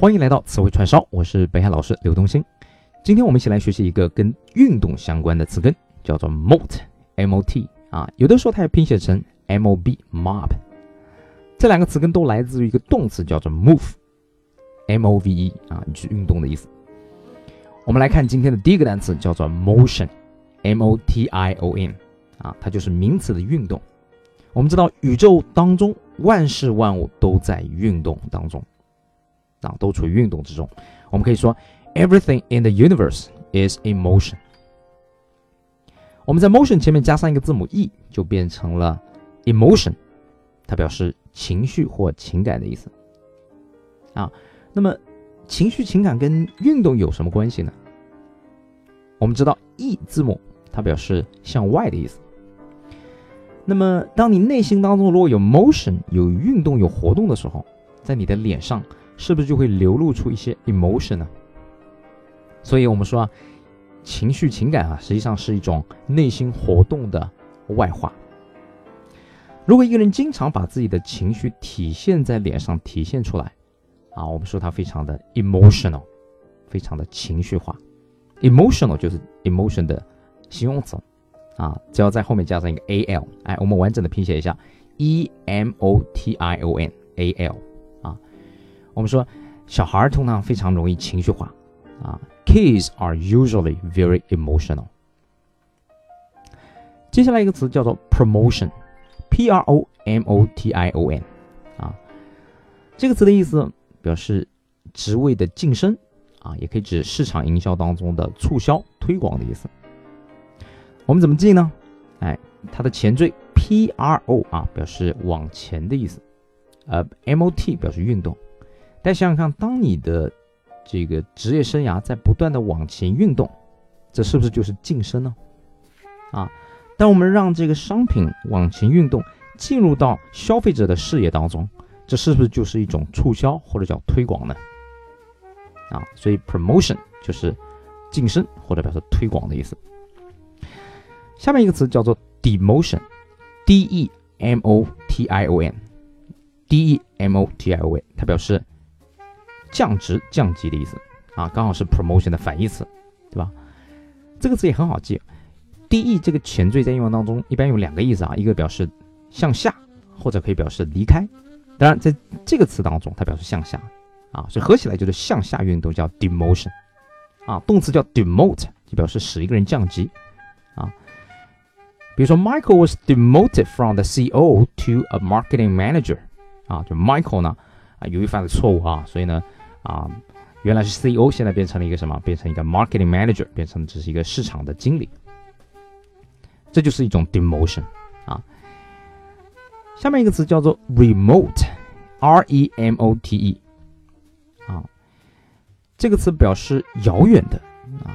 欢迎来到词汇串烧，我是北海老师刘东兴。今天我们一起来学习一个跟运动相关的词根，叫做 mot，m-o-t 啊，有的时候它也拼写成 m-o-b，mob。这两个词根都来自于一个动词，叫做 move，m-o-v-e 啊，就是运动的意思。我们来看今天的第一个单词，叫做 motion，m-o-t-i-o-n 啊，它就是名词的运动。我们知道宇宙当中万事万物都在运动当中。啊，都处于运动之中。我们可以说，everything in the universe is in motion。我们在 motion 前面加上一个字母 e，就变成了 emotion，它表示情绪或情感的意思。啊，那么情绪情感跟运动有什么关系呢？我们知道 e 字母它表示向外的意思。那么当你内心当中如果有 motion 有运动有活动的时候，在你的脸上。是不是就会流露出一些 emotion 呢？所以我们说啊，情绪情感啊，实际上是一种内心活动的外化。如果一个人经常把自己的情绪体现在脸上，体现出来，啊，我们说他非常的 emotional，非常的情绪化。emotional 就是 emotion 的形容词，啊，只要在后面加上一个 al，哎，我们完整的拼写一下，e m o t i o n，a l。我们说，小孩通常非常容易情绪化，啊，kids are usually very emotional。接下来一个词叫做 promotion，p r o m o t i o n，啊，这个词的意思表示职位的晋升，啊，也可以指市场营销当中的促销推广的意思。我们怎么记呢？哎，它的前缀 p r o 啊，表示往前的意思，呃，m o t 表示运动。大家想想看，当你的这个职业生涯在不断的往前运动，这是不是就是晋升呢？啊，当我们让这个商品往前运动，进入到消费者的视野当中，这是不是就是一种促销或者叫推广呢？啊，所以 promotion 就是晋升或者表示推广的意思。下面一个词叫做 demotion，d e m o t i o n，d e m o t i o n，它表示。降职降级的意思啊，刚好是 promotion 的反义词，对吧？这个词也很好记，de 这个前缀在英文当中一般有两个意思啊，一个表示向下，或者可以表示离开。当然，在这个词当中，它表示向下啊，所以合起来就是向下运动，叫 demotion 啊。动词叫 demote，就表示使一个人降级啊。比如说，Michael was demoted from the CEO to a marketing manager 啊，就 Michael 呢啊，由于犯了错误啊，所以呢。啊，原来是 CEO，现在变成了一个什么？变成一个 marketing manager，变成只是一个市场的经理。这就是一种 demotion 啊。下面一个词叫做 remote，r e m o t e 啊，这个词表示遥远的啊。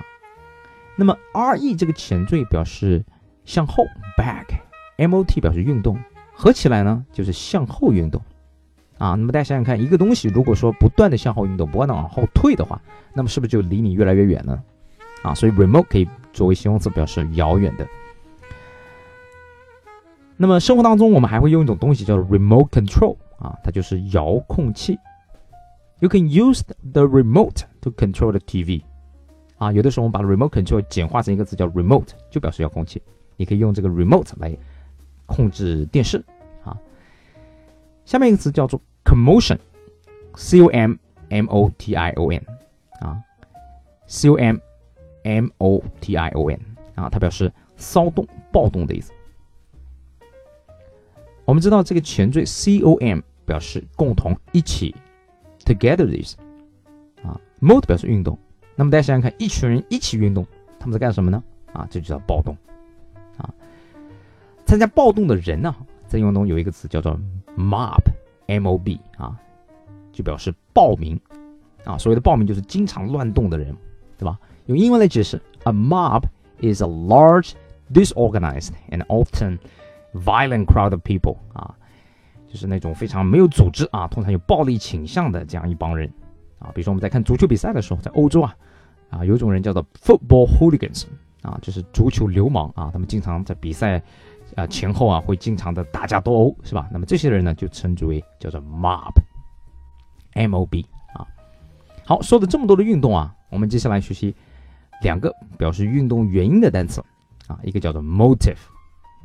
那么 r e 这个前缀表示向后 back，m o t 表示运动，合起来呢就是向后运动。啊，那么大家想想看，一个东西如果说不断的向后运动，不断的往后退的话，那么是不是就离你越来越远呢？啊，所以 remote 可以作为形容词表示遥远的。那么生活当中我们还会用一种东西叫 remote control 啊，它就是遥控器。You can use the remote to control the TV。啊，有的时候我们把 remote control 简化成一个词叫 remote，就表示遥控器。你可以用这个 remote 来控制电视啊。下面一个词叫做。Commotion，c o m m o t i o n，啊，c o m m o t i o n，啊，它表示骚动、暴动的意思。我们知道这个前缀 c o m 表示共同、一起，together 的意思，啊，mode 表示运动。那么大家想想看，一群人一起运动，他们在干什么呢？啊，这就叫暴动。啊，参加暴动的人呢，在英文中有一个词叫做 mob。Mob 啊，就表示暴民啊。所谓的暴民就是经常乱动的人，对吧？用英文来解释，a mob is a large, disorganized and often violent crowd of people 啊，就是那种非常没有组织啊，通常有暴力倾向的这样一帮人啊。比如说我们在看足球比赛的时候，在欧洲啊啊，有一种人叫做 football hooligans 啊，就是足球流氓啊，他们经常在比赛。啊，前后啊会经常的打架斗殴，是吧？那么这些人呢，就称之为叫做 mob，m o b 啊。好，说了这么多的运动啊，我们接下来学习两个表示运动原因的单词啊，一个叫做 motive，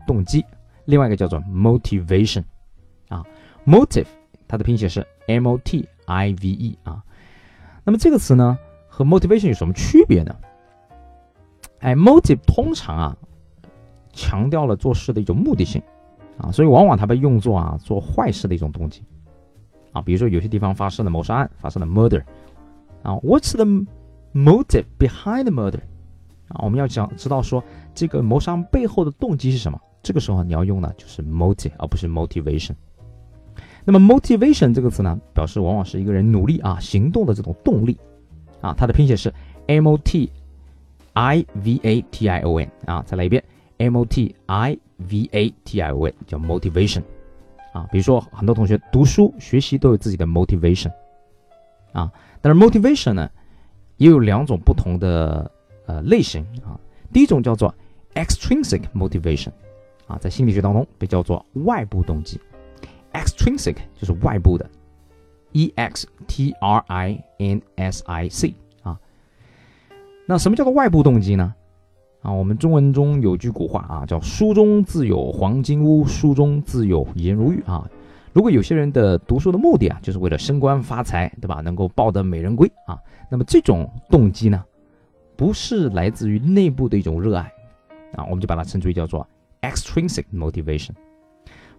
动机，另外一个叫做 motivation，啊，motive 它的拼写是 m o t i v e 啊，那么这个词呢和 motivation 有什么区别呢？哎，motive 通常啊强调了做事的一种目的性啊，所以往往它被用作啊做坏事的一种动机啊，比如说有些地方发生了谋杀案，发生了 murder。啊，What's the motive behind the murder？啊，我们要讲知道说这个谋杀背后的动机是什么。这个时候你要用的就是 motive，而不是 motivation。那么 motivation 这个词呢，表示往往是一个人努力啊行动的这种动力。啊，它的拼写是 m o t i v a t i o n。啊，再来一遍 m o t i v a t i o n，叫 motivation。啊，比如说很多同学读书学习都有自己的 motivation。啊。但是 motivation 呢，也有两种不同的呃类型啊。第一种叫做 extrinsic motivation，啊，在心理学当中被叫做外部动机。extrinsic 就是外部的，e x t r i n s i c 啊。那什么叫做外部动机呢？啊，我们中文中有句古话啊，叫书中自有黄金屋，书中自有颜如玉啊。如果有些人的读书的目的啊，就是为了升官发财，对吧？能够抱得美人归啊，那么这种动机呢，不是来自于内部的一种热爱啊，我们就把它称之为叫做 extrinsic motivation。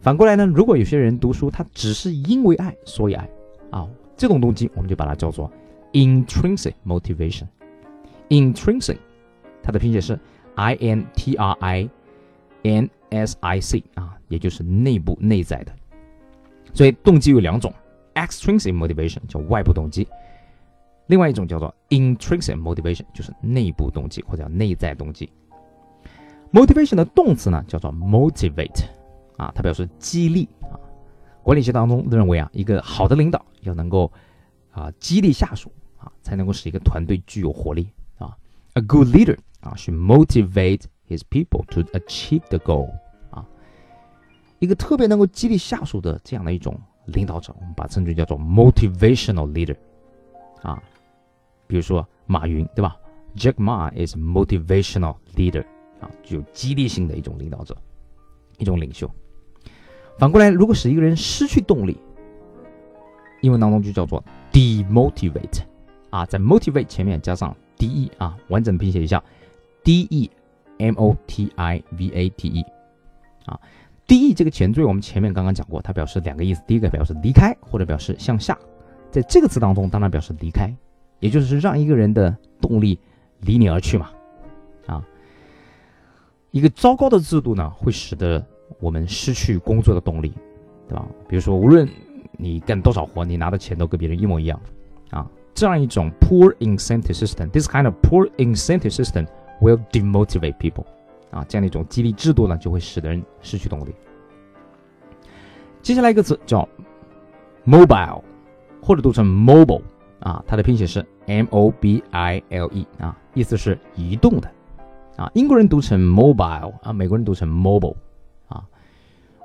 反过来呢，如果有些人读书，他只是因为爱所以爱啊，这种动机我们就把它叫做 intrinsic motivation。intrinsic，它的拼写是 i n t r i n s i c 啊，也就是内部内在的。所以动机有两种，extrinsic motivation 叫外部动机，另外一种叫做 intrinsic motivation 就是内部动机或者叫内在动机。motivation 的动词呢叫做 motivate，啊，它表示激励啊。管理学当中认为啊，一个好的领导要能够啊激励下属啊，才能够使一个团队具有活力啊。A good leader 啊，should motivate his people to achieve the goal。啊一个特别能够激励下属的这样的一种领导者，我们把称之叫做 motivational leader，啊，比如说马云，对吧？Jack Ma is motivational leader，啊，具有激励性的一种领导者，一种领袖。反过来，如果使一个人失去动力，英文当中就叫做 demotivate，啊，在 motivate 前面加上 de，啊，完整拼写一下，de m o t i v a t e，啊。de 这个前缀，我们前面刚刚讲过，它表示两个意思。第一个表示离开，或者表示向下。在这个词当中，当然表示离开，也就是让一个人的动力离你而去嘛。啊，一个糟糕的制度呢，会使得我们失去工作的动力，对吧？比如说，无论你干多少活，你拿的钱都跟别人一模一样。啊，这样一种 poor incentive system，this kind of poor incentive system will demotivate people。啊，这样的一种激励制度呢，就会使得人失去动力。接下来一个词叫 mobile，或者读成 mobile 啊，它的拼写是 m o b i l e 啊，意思是移动的啊。英国人读成 mobile 啊，美国人读成 mobile 啊。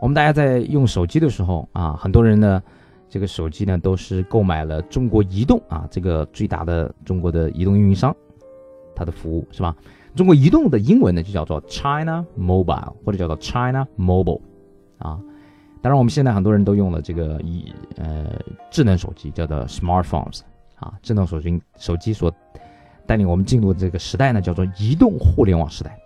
我们大家在用手机的时候啊，很多人呢，这个手机呢都是购买了中国移动啊这个最大的中国的移动运营商，它的服务是吧？中国移动的英文呢就叫做 China Mobile，或者叫做 China Mobile，啊，当然我们现在很多人都用了这个以呃智能手机叫做 smartphones，啊，智能手机手机所带领我们进入的这个时代呢叫做移动互联网时代，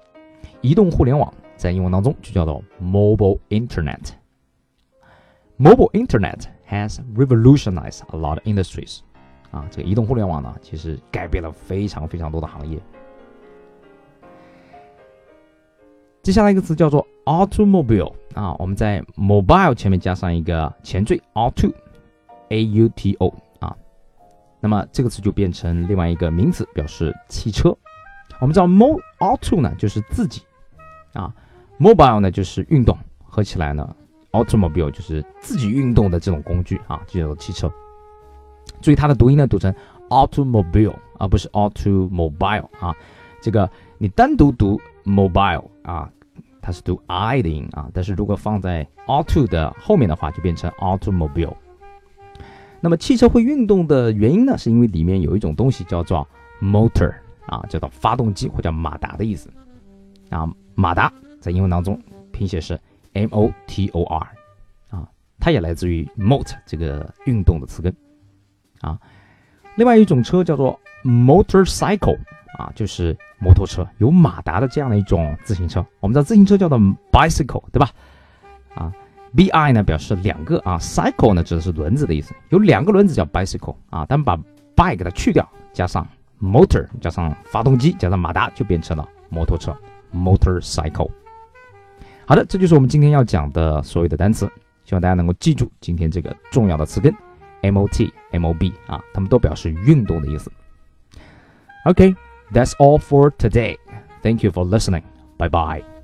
移动互联网在英文当中就叫做 Mobile Internet，Mobile Internet has revolutionized a lot of industries，啊，这个移动互联网呢其实改变了非常非常多的行业。接下来一个词叫做 automobile 啊，我们在 mobile 前面加上一个前缀 auto，a u t o 啊，那么这个词就变成另外一个名词，表示汽车。我们知道 mo auto 呢就是自己啊，mobile 呢就是运动，合起来呢 automobile 就是自己运动的这种工具啊，就叫做汽车。注意它的读音呢，读成 automobile 而不是 automobile 啊，这个你单独读 mobile 啊。它是读 i 的音啊，但是如果放在 auto 的后面的话，就变成 automobile。那么汽车会运动的原因呢，是因为里面有一种东西叫做 motor 啊，叫做发动机或者马达的意思啊。马达在英文当中拼写是 m o t o r 啊，它也来自于 mot 这个运动的词根啊。另外一种车叫做 motorcycle 啊，就是摩托车有马达的这样的一种自行车。我们知道自行车叫做 bicycle 对吧？啊。B I 呢表示两个啊，cycle 呢指的是轮子的意思，有两个轮子叫 bicycle 啊，但把 by 给它去掉，加上 motor 加上发动机加上马达就变成了摩托车 motorcycle。好的，这就是我们今天要讲的所有的单词，希望大家能够记住今天这个重要的词根 M O T M O B 啊，它们都表示运动的意思。OK that's all for today. Thank you for listening. Bye bye.